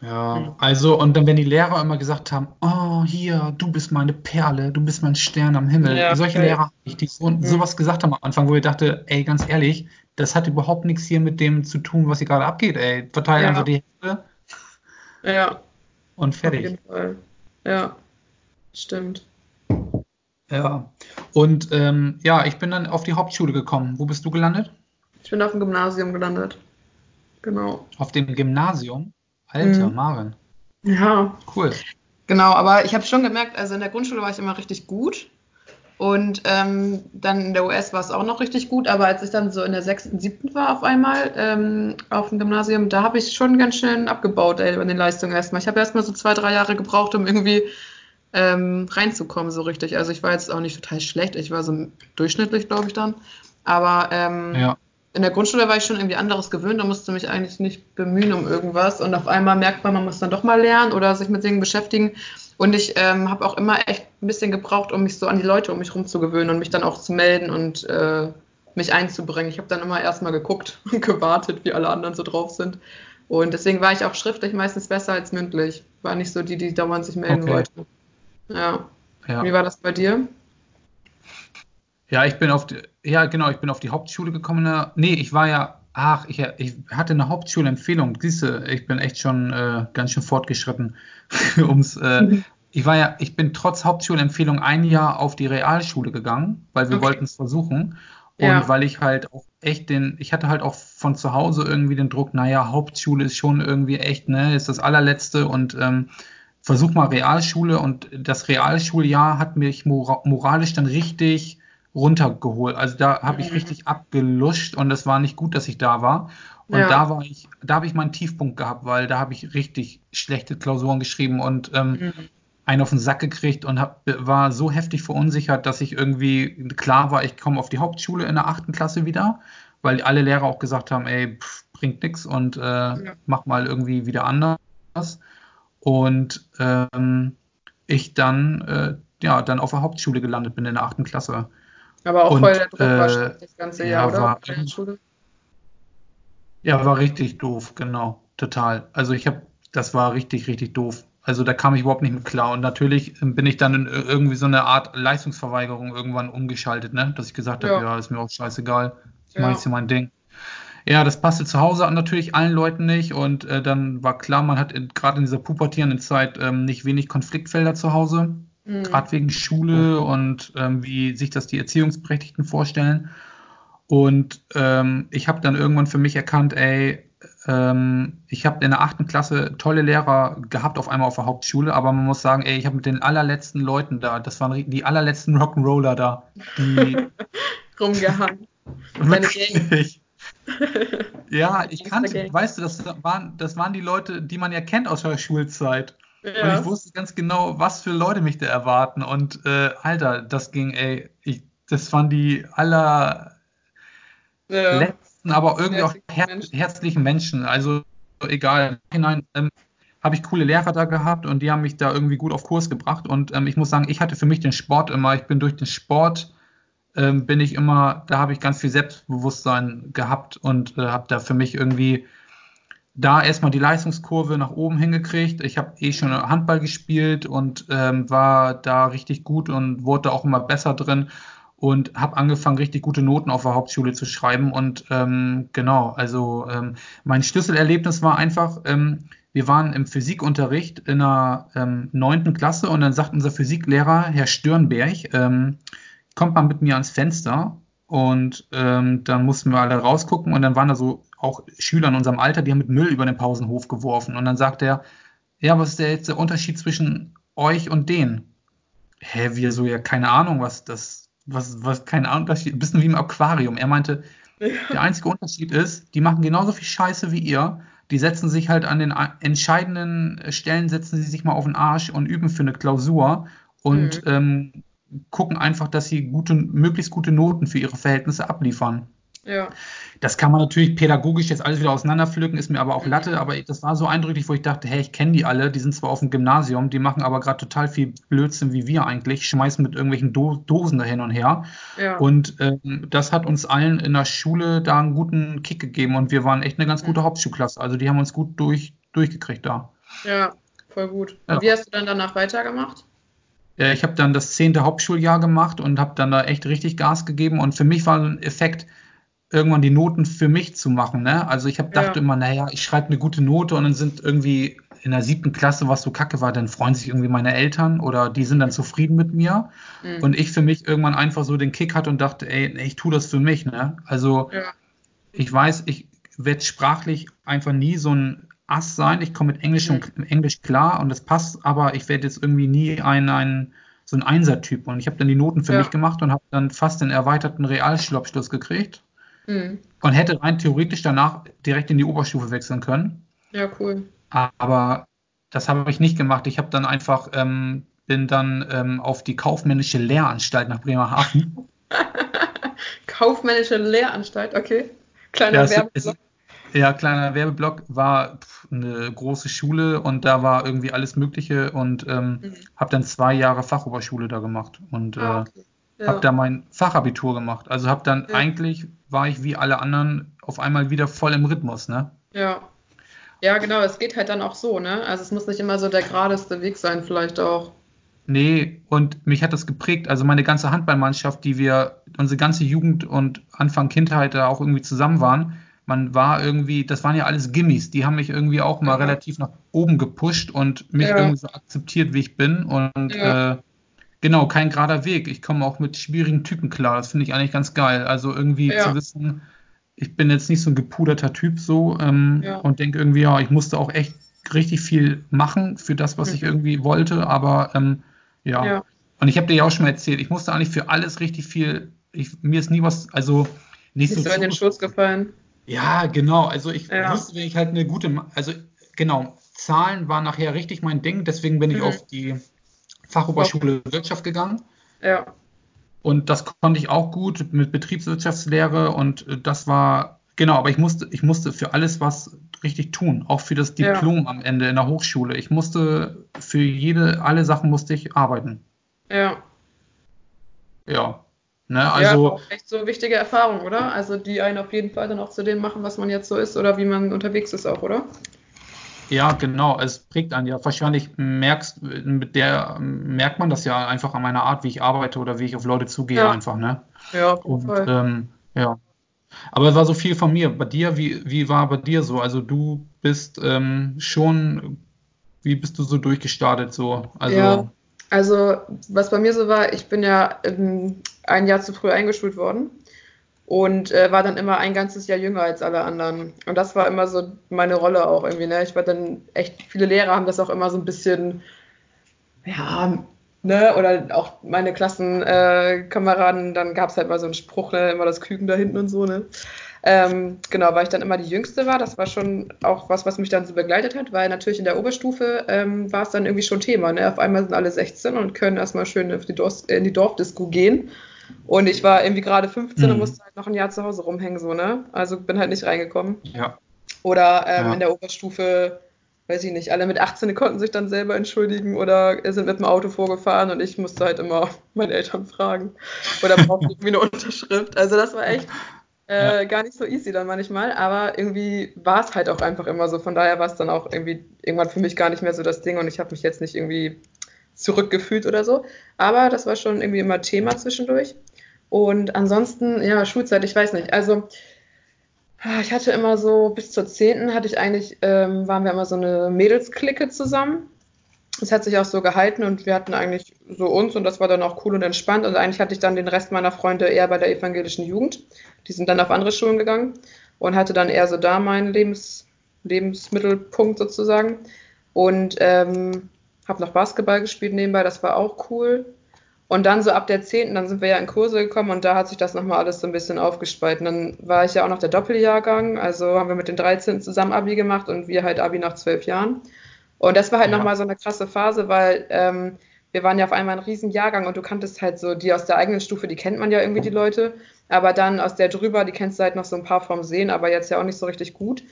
Ja, also und dann, wenn die Lehrer immer gesagt haben, oh, hier, du bist meine Perle, du bist mein Stern am Himmel. Ja, Solche okay. Lehrer, die so, mhm. sowas gesagt haben am Anfang, wo ich dachte, ey, ganz ehrlich, das hat überhaupt nichts hier mit dem zu tun, was hier gerade abgeht, ey. Verteile ja. einfach die Hände. Ja. Und fertig. Auf jeden Fall. Ja, stimmt. Ja. Und ähm, ja, ich bin dann auf die Hauptschule gekommen. Wo bist du gelandet? Ich bin auf dem Gymnasium gelandet. Genau. Auf dem Gymnasium? Alter, mhm. Maren. Ja. Cool. Genau, aber ich habe schon gemerkt, also in der Grundschule war ich immer richtig gut. Und ähm, dann in der US war es auch noch richtig gut, aber als ich dann so in der sechsten, siebten war auf einmal ähm, auf dem Gymnasium, da habe ich schon ganz schön abgebaut ey, in den Leistungen erstmal. Ich habe erstmal so zwei, drei Jahre gebraucht, um irgendwie ähm, reinzukommen so richtig. Also ich war jetzt auch nicht total schlecht, ich war so durchschnittlich, glaube ich dann. Aber ähm, ja in der Grundschule war ich schon irgendwie anderes gewöhnt, da musste mich eigentlich nicht bemühen um irgendwas und auf einmal merkt man, man muss dann doch mal lernen oder sich mit Dingen beschäftigen. Und ich ähm, habe auch immer echt ein bisschen gebraucht, um mich so an die Leute um mich herum zu gewöhnen und mich dann auch zu melden und äh, mich einzubringen. Ich habe dann immer erstmal geguckt und gewartet, wie alle anderen so drauf sind. Und deswegen war ich auch schriftlich meistens besser als mündlich. War nicht so die, die dauernd sich melden okay. wollte. Ja. ja. Wie war das bei dir? Ja, ich bin auf die, ja genau, ich bin auf die Hauptschule gekommen. Nee, ich war ja, ach, ich, ich hatte eine Hauptschulempfehlung. Siehste, ich bin echt schon äh, ganz schön fortgeschritten. ums, äh, mhm. Ich war ja, ich bin trotz Hauptschulempfehlung ein Jahr auf die Realschule gegangen, weil wir okay. wollten es versuchen. Und ja. weil ich halt auch echt den, ich hatte halt auch von zu Hause irgendwie den Druck, naja, Hauptschule ist schon irgendwie echt, ne, ist das allerletzte und ähm, versuch mal Realschule und das Realschuljahr hat mich moralisch dann richtig runtergeholt. Also da habe ich mhm. richtig abgeluscht und es war nicht gut, dass ich da war. Und ja. da war ich, da habe ich meinen Tiefpunkt gehabt, weil da habe ich richtig schlechte Klausuren geschrieben und ähm, mhm. einen auf den Sack gekriegt und hab, war so heftig verunsichert, dass ich irgendwie klar war, ich komme auf die Hauptschule in der achten Klasse wieder, weil alle Lehrer auch gesagt haben, ey, pff, bringt nichts und äh, ja. mach mal irgendwie wieder anders. Und ähm, ich dann, äh, ja, dann auf der Hauptschule gelandet bin in der achten Klasse. Aber auch und, voll der Druck äh, wahrscheinlich das ganze Jahr, ja, oder? War, ja, war richtig doof, genau, total. Also ich habe, das war richtig, richtig doof. Also da kam ich überhaupt nicht mit klar. Und natürlich bin ich dann in irgendwie so eine Art Leistungsverweigerung irgendwann umgeschaltet, ne? Dass ich gesagt habe, ja. ja, ist mir auch scheißegal. Ich ja. mache jetzt hier mein Ding. Ja, das passte zu Hause natürlich allen Leuten nicht und äh, dann war klar, man hat gerade in dieser pubertierenden Zeit ähm, nicht wenig Konfliktfelder zu Hause, mhm. gerade wegen Schule und ähm, wie sich das die Erziehungsberechtigten vorstellen. Und ähm, ich habe dann irgendwann für mich erkannt, ey, ähm, ich habe in der achten Klasse tolle Lehrer gehabt, auf einmal auf der Hauptschule, aber man muss sagen, ey, ich habe mit den allerletzten Leuten da, das waren die allerletzten Rock'n'Roller da, die rumgehangen. Wirklich. ja, ich kannte, weißt du, das waren, das waren die Leute, die man ja kennt aus der Schulzeit. Ja. Und ich wusste ganz genau, was für Leute mich da erwarten. Und äh, Alter, das ging, ey, ich, das waren die aller ja. letzten, aber irgendwie auch her Menschen. herzlichen Menschen. Also egal, hinein ähm, habe ich coole Lehrer da gehabt und die haben mich da irgendwie gut auf Kurs gebracht. Und ähm, ich muss sagen, ich hatte für mich den Sport immer, ich bin durch den Sport ähm, bin ich immer, da habe ich ganz viel Selbstbewusstsein gehabt und äh, habe da für mich irgendwie da erstmal die Leistungskurve nach oben hingekriegt. Ich habe eh schon Handball gespielt und ähm, war da richtig gut und wurde auch immer besser drin und habe angefangen, richtig gute Noten auf der Hauptschule zu schreiben. Und ähm, genau, also ähm, mein Schlüsselerlebnis war einfach, ähm, wir waren im Physikunterricht in der ähm, neunten Klasse und dann sagt unser Physiklehrer, Herr Stirnberg, ähm, kommt man mit mir ans Fenster und ähm, dann mussten wir alle rausgucken und dann waren da so auch Schüler in unserem Alter, die haben mit Müll über den Pausenhof geworfen und dann sagt er, ja, was ist der jetzt der Unterschied zwischen euch und denen? Hä, wir so, ja, keine Ahnung, was das, was, was, keine Ahnung, das ein bisschen wie im Aquarium. Er meinte, ja. der einzige Unterschied ist, die machen genauso viel Scheiße wie ihr. Die setzen sich halt an den entscheidenden Stellen, setzen sie sich mal auf den Arsch und üben für eine Klausur. Und mhm. ähm, gucken einfach, dass sie gute, möglichst gute Noten für ihre Verhältnisse abliefern. Ja. Das kann man natürlich pädagogisch jetzt alles wieder auseinanderpflücken, ist mir aber auch mhm. Latte, aber das war so eindrücklich, wo ich dachte, hey, ich kenne die alle, die sind zwar auf dem Gymnasium, die machen aber gerade total viel Blödsinn wie wir eigentlich, schmeißen mit irgendwelchen Do Dosen da hin und her. Ja. Und ähm, das hat uns allen in der Schule da einen guten Kick gegeben und wir waren echt eine ganz gute. Hauptschulklasse. Also die haben uns gut durch, durchgekriegt da. Ja, voll gut. Und ja. wie hast du dann danach weitergemacht? Äh, ich habe dann das zehnte Hauptschuljahr gemacht und habe dann da echt richtig Gas gegeben. Und für mich war ein Effekt, irgendwann die Noten für mich zu machen. Ne? Also ich habe ja. dachte immer, naja, ich schreibe eine gute Note und dann sind irgendwie in der siebten Klasse, was so kacke war, dann freuen sich irgendwie meine Eltern oder die sind dann zufrieden mit mir. Mhm. Und ich für mich irgendwann einfach so den Kick hatte und dachte, ey, ich tue das für mich. Ne? Also ja. ich weiß, ich werde sprachlich einfach nie so ein Ass sein. Ich komme mit Englisch, mhm. und, Englisch klar und das passt, aber ich werde jetzt irgendwie nie ein, ein so ein Einser-Typ. Und ich habe dann die Noten für ja. mich gemacht und habe dann fast den erweiterten Realschulabschluss gekriegt. Mhm. Und hätte rein theoretisch danach direkt in die Oberstufe wechseln können. Ja, cool. Aber das habe ich nicht gemacht. Ich habe dann einfach, ähm, bin dann ähm, auf die kaufmännische Lehranstalt nach Bremerhaven. kaufmännische Lehranstalt, okay. Kleiner ja, Werbeblock. Ja, kleiner Werbeblock war eine große Schule und da war irgendwie alles Mögliche und ähm, mhm. habe dann zwei Jahre Fachoberschule da gemacht und ah, äh, okay. ja. habe da mein Fachabitur gemacht. Also habe dann ja. eigentlich war ich wie alle anderen auf einmal wieder voll im Rhythmus, ne? Ja. Ja, genau, es geht halt dann auch so, ne? Also es muss nicht immer so der geradeste Weg sein, vielleicht auch. Nee, und mich hat das geprägt. Also meine ganze Handballmannschaft, die wir, unsere ganze Jugend und Anfang Kindheit da auch irgendwie zusammen waren, man war irgendwie, das waren ja alles Gimmis, die haben mich irgendwie auch mal ja. relativ nach oben gepusht und mich ja. irgendwie so akzeptiert, wie ich bin. Und ja. äh, genau, kein gerader Weg. Ich komme auch mit schwierigen Typen klar. Das finde ich eigentlich ganz geil. Also irgendwie zu wissen, ich bin jetzt nicht so ein gepuderter Typ so ähm, und denke irgendwie, ja, ich musste auch echt richtig viel machen für das, was mhm. ich irgendwie wollte, aber ähm, ja. Und ich habe dir ja auch schon mal erzählt, ich musste eigentlich für alles richtig viel, ich, mir ist nie was, also nicht nicht so, so in den Schoß gefallen Ja, genau. Also ich ja. wusste, wenn ich halt eine gute, also genau, Zahlen waren nachher richtig mein Ding, deswegen bin ich mhm. auf die Fachoberschule Wirtschaft gegangen. Ja. Und das konnte ich auch gut mit Betriebswirtschaftslehre und das war, genau, aber ich musste, ich musste für alles was richtig tun, auch für das Diplom ja. am Ende in der Hochschule. Ich musste für jede, alle Sachen musste ich arbeiten. Ja. Ja. Ne, also, ja, echt so wichtige Erfahrung, oder? Also die einen auf jeden Fall dann auch zu dem machen, was man jetzt so ist oder wie man unterwegs ist auch, oder? Ja, genau. Es prägt einen ja. Wahrscheinlich merkst, mit der merkt man das ja einfach an meiner Art, wie ich arbeite oder wie ich auf Leute zugehe, ja. einfach, ne? Ja, Und, ähm, ja. Aber es war so viel von mir. Bei dir, wie, wie war bei dir so? Also du bist ähm, schon, wie bist du so durchgestartet so? Also, ja, also was bei mir so war, ich bin ja ähm, ein Jahr zu früh eingeschult worden und äh, war dann immer ein ganzes Jahr jünger als alle anderen. Und das war immer so meine Rolle auch irgendwie. Ne? Ich war dann echt, viele Lehrer haben das auch immer so ein bisschen, ja, ne, oder auch meine Klassenkameraden, äh, dann gab es halt mal so einen Spruch, ne, immer das Küken da hinten und so, ne. Ähm, genau, weil ich dann immer die Jüngste war, das war schon auch was, was mich dann so begleitet hat, weil natürlich in der Oberstufe ähm, war es dann irgendwie schon Thema. Ne? Auf einmal sind alle 16 und können erstmal schön auf die Dorf, in die Dorfdisco gehen. Und ich war irgendwie gerade 15 mhm. und musste halt noch ein Jahr zu Hause rumhängen, so, ne? Also bin halt nicht reingekommen. Ja. Oder ähm, ja. in der Oberstufe, weiß ich nicht, alle mit 18 konnten sich dann selber entschuldigen oder sind mit dem Auto vorgefahren und ich musste halt immer meine Eltern fragen. Oder brauchte irgendwie eine Unterschrift. Also das war echt äh, ja. gar nicht so easy dann manchmal, aber irgendwie war es halt auch einfach immer so. Von daher war es dann auch irgendwie irgendwann für mich gar nicht mehr so das Ding und ich habe mich jetzt nicht irgendwie zurückgefühlt oder so. Aber das war schon irgendwie immer Thema zwischendurch. Und ansonsten, ja, Schulzeit, ich weiß nicht. Also, ah, ich hatte immer so, bis zur 10. hatte ich eigentlich, ähm, waren wir immer so eine Mädelsklicke zusammen. Das hat sich auch so gehalten und wir hatten eigentlich so uns und das war dann auch cool und entspannt. Und eigentlich hatte ich dann den Rest meiner Freunde eher bei der evangelischen Jugend. Die sind dann auf andere Schulen gegangen und hatte dann eher so da meinen Lebens, Lebensmittelpunkt sozusagen. Und ähm, habe noch Basketball gespielt nebenbei, das war auch cool. Und dann so ab der 10., dann sind wir ja in Kurse gekommen und da hat sich das nochmal alles so ein bisschen aufgespalten. Dann war ich ja auch noch der Doppeljahrgang, also haben wir mit den 13. zusammen Abi gemacht und wir halt Abi nach zwölf Jahren. Und das war halt ja. nochmal so eine krasse Phase, weil ähm, wir waren ja auf einmal ein Riesenjahrgang und du kanntest halt so, die aus der eigenen Stufe, die kennt man ja irgendwie die Leute, aber dann aus der drüber, die kennst du halt noch so ein paar vom Sehen, aber jetzt ja auch nicht so richtig gut.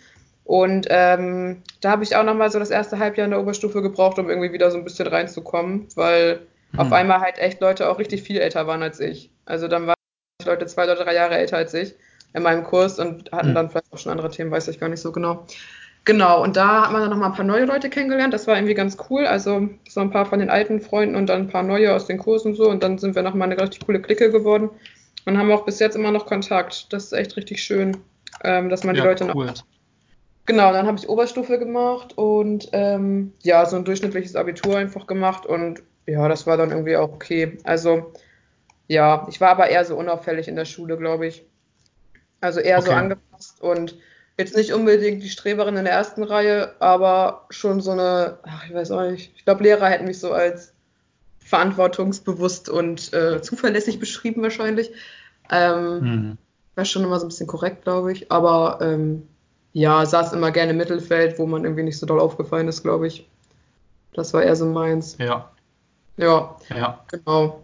Und ähm, da habe ich auch nochmal so das erste Halbjahr in der Oberstufe gebraucht, um irgendwie wieder so ein bisschen reinzukommen, weil hm. auf einmal halt echt Leute auch richtig viel älter waren als ich. Also dann waren Leute zwei oder drei Jahre älter als ich in meinem Kurs und hatten hm. dann vielleicht auch schon andere Themen, weiß ich gar nicht so genau. Genau, und da hat man dann nochmal ein paar neue Leute kennengelernt. Das war irgendwie ganz cool. Also so ein paar von den alten Freunden und dann ein paar neue aus den Kursen so. Und dann sind wir nochmal eine richtig coole Clique geworden und haben auch bis jetzt immer noch Kontakt. Das ist echt richtig schön, ähm, dass man die Leute cool. noch Genau, dann habe ich Oberstufe gemacht und ähm, ja, so ein durchschnittliches Abitur einfach gemacht und ja, das war dann irgendwie auch okay. Also ja, ich war aber eher so unauffällig in der Schule, glaube ich. Also eher okay. so angepasst und jetzt nicht unbedingt die Streberin in der ersten Reihe, aber schon so eine, ach, ich weiß auch nicht, ich glaube, Lehrer hätten mich so als verantwortungsbewusst und äh, zuverlässig beschrieben wahrscheinlich. Ähm, mhm. War schon immer so ein bisschen korrekt, glaube ich, aber ähm, ja, saß immer gerne im Mittelfeld, wo man irgendwie nicht so doll aufgefallen ist, glaube ich. Das war eher so meins. Ja. Ja. Ja. Genau.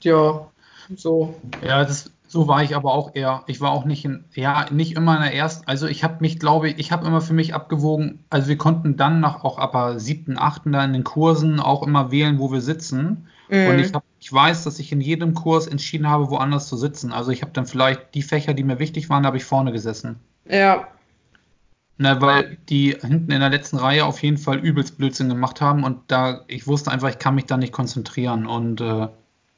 Ja, so. Ja, das, so war ich aber auch eher. Ich war auch nicht in, ja, nicht immer in der ersten. Also ich habe mich, glaube ich, ich habe immer für mich abgewogen. Also wir konnten dann nach auch aber siebten, achten da in den Kursen auch immer wählen, wo wir sitzen. Mhm. Und ich habe ich weiß, dass ich in jedem Kurs entschieden habe, woanders zu sitzen. Also ich habe dann vielleicht die Fächer, die mir wichtig waren, habe ich vorne gesessen. Ja, na, weil die hinten in der letzten Reihe auf jeden Fall übelst Blödsinn gemacht haben und da, ich wusste einfach, ich kann mich da nicht konzentrieren und äh,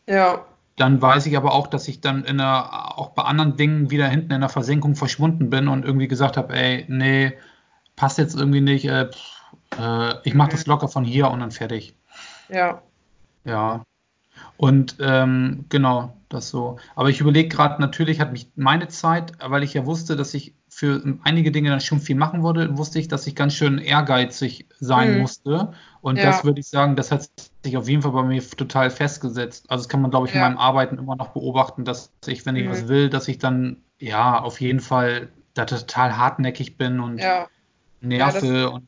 ja. dann weiß ich aber auch, dass ich dann in der, auch bei anderen Dingen wieder hinten in der Versenkung verschwunden bin und irgendwie gesagt habe, ey, nee, passt jetzt irgendwie nicht, äh, äh, ich mache das locker von hier und dann fertig. Ja. Ja. Und ähm, genau, das so. Aber ich überlege gerade, natürlich hat mich meine Zeit, weil ich ja wusste, dass ich für einige Dinge dann schon viel machen wollte, wusste ich, dass ich ganz schön ehrgeizig sein mhm. musste. Und ja. das würde ich sagen, das hat sich auf jeden Fall bei mir total festgesetzt. Also das kann man, glaube ich, ja. in meinem Arbeiten immer noch beobachten, dass ich, wenn ich mhm. was will, dass ich dann ja auf jeden Fall da total hartnäckig bin und ja. nerve und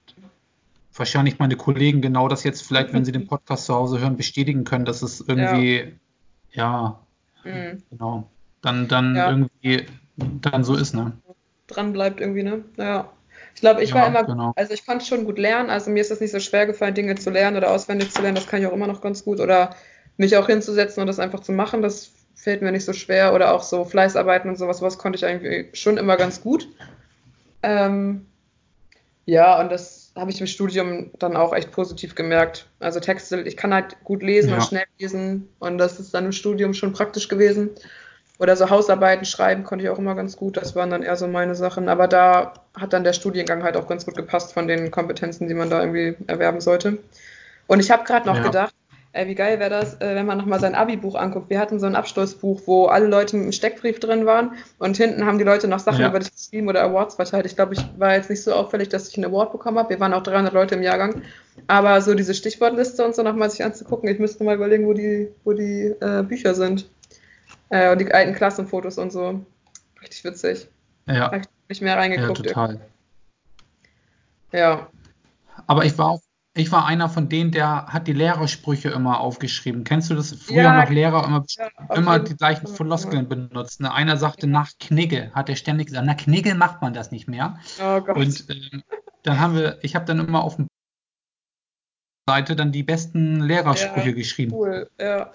wahrscheinlich meine Kollegen genau das jetzt vielleicht, wenn sie den Podcast zu Hause hören, bestätigen können, dass es irgendwie, ja, ja mhm. genau, dann, dann irgendwie dann so ist, ne? Dran bleibt irgendwie, ne? Ja. Ich glaube, ich ja, war immer, genau. also ich konnte schon gut lernen, also mir ist es nicht so schwer gefallen, Dinge zu lernen oder auswendig zu lernen, das kann ich auch immer noch ganz gut oder mich auch hinzusetzen und das einfach zu machen, das fällt mir nicht so schwer oder auch so Fleißarbeiten und sowas, sowas konnte ich eigentlich schon immer ganz gut. Ähm, ja, und das habe ich im Studium dann auch echt positiv gemerkt. Also Texte, ich kann halt gut lesen ja. und schnell lesen und das ist dann im Studium schon praktisch gewesen. Oder so Hausarbeiten schreiben konnte ich auch immer ganz gut. Das waren dann eher so meine Sachen. Aber da hat dann der Studiengang halt auch ganz gut gepasst von den Kompetenzen, die man da irgendwie erwerben sollte. Und ich habe gerade noch ja. gedacht, ey, wie geil wäre das, äh, wenn man nochmal sein Abi-Buch anguckt. Wir hatten so ein Abschlussbuch, wo alle Leute mit einem Steckbrief drin waren und hinten haben die Leute noch Sachen ja. über dich geschrieben oder Awards verteilt. Ich glaube, ich war jetzt nicht so auffällig, dass ich einen Award bekommen habe. Wir waren auch 300 Leute im Jahrgang. Aber so diese Stichwortliste und so nochmal sich anzugucken, ich müsste mal überlegen, wo die, wo die äh, Bücher sind. Äh, und die alten Klassenfotos und so. Richtig witzig. Ja. Habe ich nicht mehr reingeguckt. Ja, total. Ja. Aber ich war auch, ich war einer von denen, der hat die Lehrersprüche immer aufgeschrieben. Kennst du das? Früher ja, noch Lehrer immer, ja, immer die gleichen Floskeln benutzt. Ne? Einer sagte nach Knigge, hat er ständig gesagt, nach Knigge macht man das nicht mehr. Oh Gott. Und ähm, dann haben wir, ich habe dann immer auf dem Seite dann die besten Lehrersprüche ja, geschrieben. Cool, ja.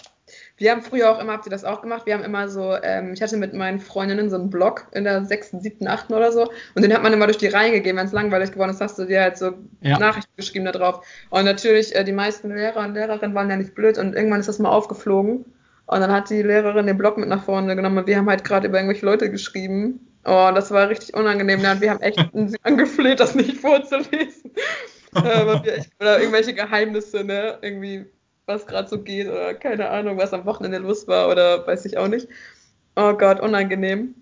Wir haben früher auch immer, habt ihr das auch gemacht? Wir haben immer so, ähm, ich hatte mit meinen Freundinnen so einen Blog in der sechsten, siebten, achten oder so und den hat man immer durch die Reihen gegeben, wenn es langweilig geworden ist, hast du dir halt so ja. Nachrichten geschrieben da drauf. Und natürlich, äh, die meisten Lehrer und Lehrerinnen waren ja nicht blöd und irgendwann ist das mal aufgeflogen und dann hat die Lehrerin den Blog mit nach vorne genommen und wir haben halt gerade über irgendwelche Leute geschrieben. Oh, das war richtig unangenehm. Ja, wir haben echt angefleht, das nicht vorzulesen. äh, oder irgendwelche Geheimnisse, ne? Irgendwie was gerade so geht oder keine Ahnung, was am Wochenende los war oder weiß ich auch nicht. Oh Gott, unangenehm.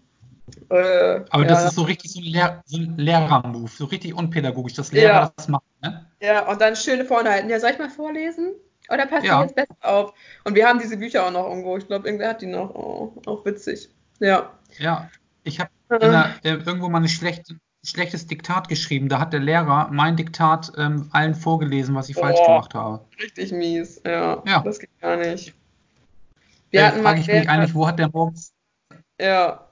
Äh, Aber ja. das ist so richtig so ein, Lehr so ein Lehrer-Move, so richtig unpädagogisch, dass Lehrer ja. das machen. Ne? Ja, und dann schöne vorne halten. Ja, soll ich mal vorlesen? Oder passt ja. jetzt besser auf? Und wir haben diese Bücher auch noch irgendwo. Ich glaube, irgendwer hat die noch. Oh, auch witzig. Ja. Ja, ich habe äh, irgendwo mal eine schlechte, schlechtes Diktat geschrieben. Da hat der Lehrer mein Diktat ähm, allen vorgelesen, was ich oh, falsch gemacht habe. Richtig mies, ja. ja. Das geht gar nicht. Wir äh, hatten frage ich mich eigentlich, wo hat der morgens ja.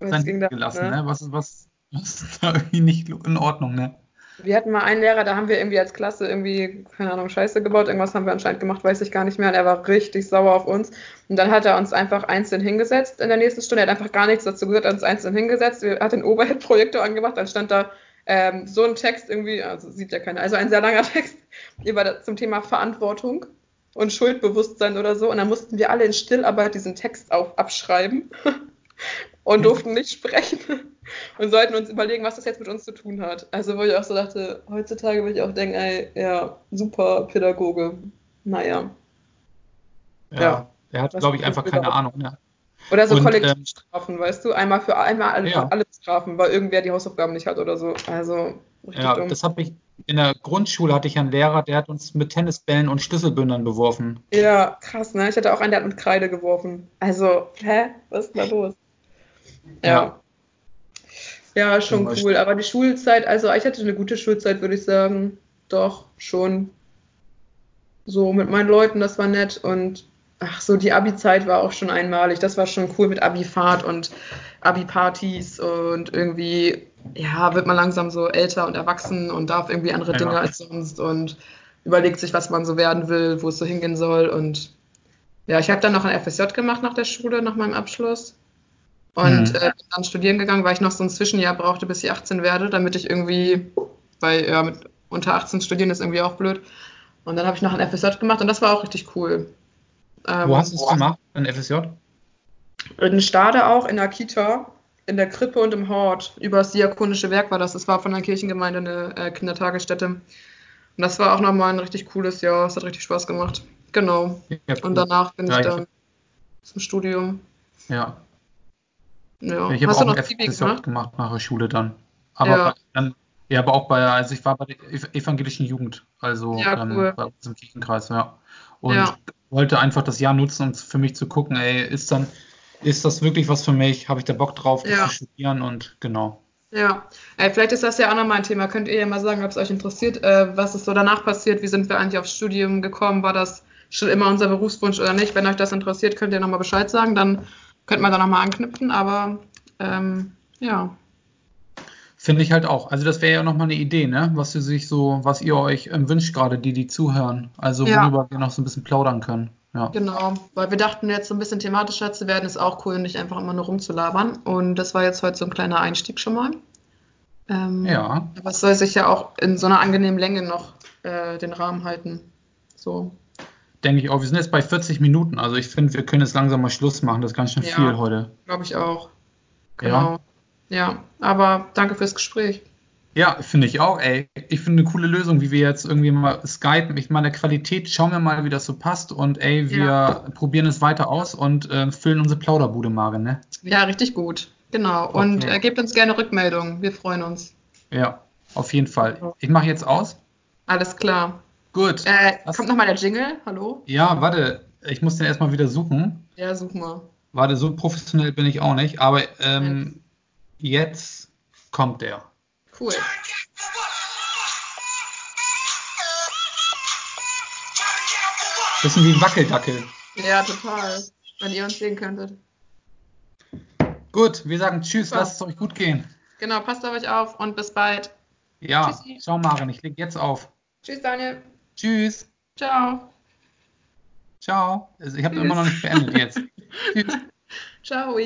sein gelassen, ne? ne? Was, was, was ist da irgendwie nicht in Ordnung, ne? Wir hatten mal einen Lehrer, da haben wir irgendwie als Klasse irgendwie, keine Ahnung, Scheiße gebaut. Irgendwas haben wir anscheinend gemacht, weiß ich gar nicht mehr. Und er war richtig sauer auf uns. Und dann hat er uns einfach einzeln hingesetzt in der nächsten Stunde. Er hat einfach gar nichts dazu gesagt, hat uns einzeln hingesetzt. Er hat den Overhead-Projektor angemacht, dann stand da ähm, so ein Text irgendwie, also sieht ja keiner, also ein sehr langer Text über zum Thema Verantwortung und Schuldbewusstsein oder so. Und dann mussten wir alle in Stillarbeit diesen Text auf, abschreiben und durften nicht sprechen und sollten uns überlegen, was das jetzt mit uns zu tun hat. Also wo ich auch so dachte, heutzutage würde ich auch denken, ey, ja, super Pädagoge. Naja. Ja, ja. der hat, glaube ich, einfach keine Ahnung. Ne? Oder so Kollektivstrafen, ähm, weißt du? Einmal für einmal alle, ja. alle strafen, weil irgendwer die Hausaufgaben nicht hat oder so. Also, ja, dumm. das habe ich in der Grundschule hatte ich einen Lehrer, der hat uns mit Tennisbällen und Schlüsselbündern beworfen. Ja, krass, ne? Ich hatte auch einen, der hat mit Kreide geworfen. Also, hä? Was ist da los? Ja. ja. Schon cool. Aber die Schulzeit, also ich hatte eine gute Schulzeit, würde ich sagen. Doch, schon. So mit meinen Leuten, das war nett. Und ach so, die Abi-Zeit war auch schon einmalig. Das war schon cool mit Abi-Fahrt und Abi-Partys und irgendwie, ja, wird man langsam so älter und erwachsen und darf irgendwie andere ja. Dinge als sonst und überlegt sich, was man so werden will, wo es so hingehen soll. Und ja, ich habe dann noch ein FSJ gemacht nach der Schule, nach meinem Abschluss. Und mhm. äh, bin dann studieren gegangen, weil ich noch so ein Zwischenjahr brauchte, bis ich 18 werde, damit ich irgendwie, weil ja, mit unter 18 studieren ist irgendwie auch blöd. Und dann habe ich noch ein FSJ gemacht und das war auch richtig cool. Ähm, Wo hast du es gemacht, ein FSJ? In Stade auch, in der Kita, in der Krippe und im Hort. Über das diakonische Werk war das. Das war von der Kirchengemeinde eine äh, Kindertagesstätte. Und das war auch nochmal ein richtig cooles Jahr. Es hat richtig Spaß gemacht. Genau. Ja, cool. Und danach bin ja, ich dann ich zum Studium. Ja. Ja. Ich habe auch ein FSJ gemacht? gemacht nach der Schule dann. Aber ja. dann, ja, aber auch bei, also ich war bei der evangelischen Jugend, also ja, ähm, cool. bei uns im Kirchenkreis, ja. Und ja. wollte einfach das Jahr nutzen, um für mich zu gucken, ey, ist dann, ist das wirklich was für mich? Habe ich da Bock drauf, das zu studieren und genau. Ja, Ey, vielleicht ist das ja auch nochmal ein Thema. Könnt ihr ja mal sagen, ob es euch interessiert, äh, was ist so danach passiert? Wie sind wir eigentlich aufs Studium gekommen? War das schon immer unser Berufswunsch oder nicht? Wenn euch das interessiert, könnt ihr nochmal Bescheid sagen. Dann könnte man da nochmal anknüpfen. Aber ähm, ja. Finde ich halt auch. Also das wäre ja nochmal eine Idee, ne? Was ihr sich so, was ihr euch ähm, wünscht gerade, die, die zuhören. Also Ja. worüber wir noch so ein bisschen plaudern können. Ja. Genau, weil wir dachten, jetzt so ein bisschen thematischer zu werden, ist auch cool und nicht einfach immer nur rumzulabern. Und das war jetzt heute so ein kleiner Einstieg schon mal. Ähm, Ja. Aber es soll sich ja auch in so einer angenehmen Länge noch äh, den Rahmen halten. So. Denke ich auch. Wir sind jetzt bei 40 Minuten. Also ich finde, wir können jetzt langsam mal Schluss machen. Das ist ganz schön Ja. viel heute. Glaube ich auch. Genau. Ja. aber danke fürs Gespräch. Ja, finde ich auch, ey. Ich finde eine coole Lösung, wie wir jetzt irgendwie mal skypen. Ich meine, Qualität, schauen wir mal, wie das so passt. Und ey, wir Ja. probieren es weiter aus und äh, füllen unsere Plauderbude, Maren, ne? Ja, richtig gut. Genau. Und Okay. äh, gebt uns gerne Rückmeldungen. Wir freuen uns. Ja, auf jeden Fall. Ich mache jetzt aus. Alles klar. Gut. Äh, Was? kommt nochmal der Jingle? Hallo? Ja, warte. Ich muss den erstmal wieder suchen. Ja, such mal. Warte, so professionell bin ich auch nicht. Aber ähm, jetzt kommt der. Cool. Bisschen wie ein Wackeldackel. Ja, total. Wenn ihr uns sehen könntet. Gut, wir sagen Tschüss, Super. lasst es euch gut gehen. Genau, passt auf euch auf und bis bald. Ja, Tschüssi. ciao Maren, ich leg jetzt auf. Tschüss, Daniel. Tschüss. Ciao. Ciao. Also ich habe immer noch nicht beendet jetzt. Tschüss. Ciao.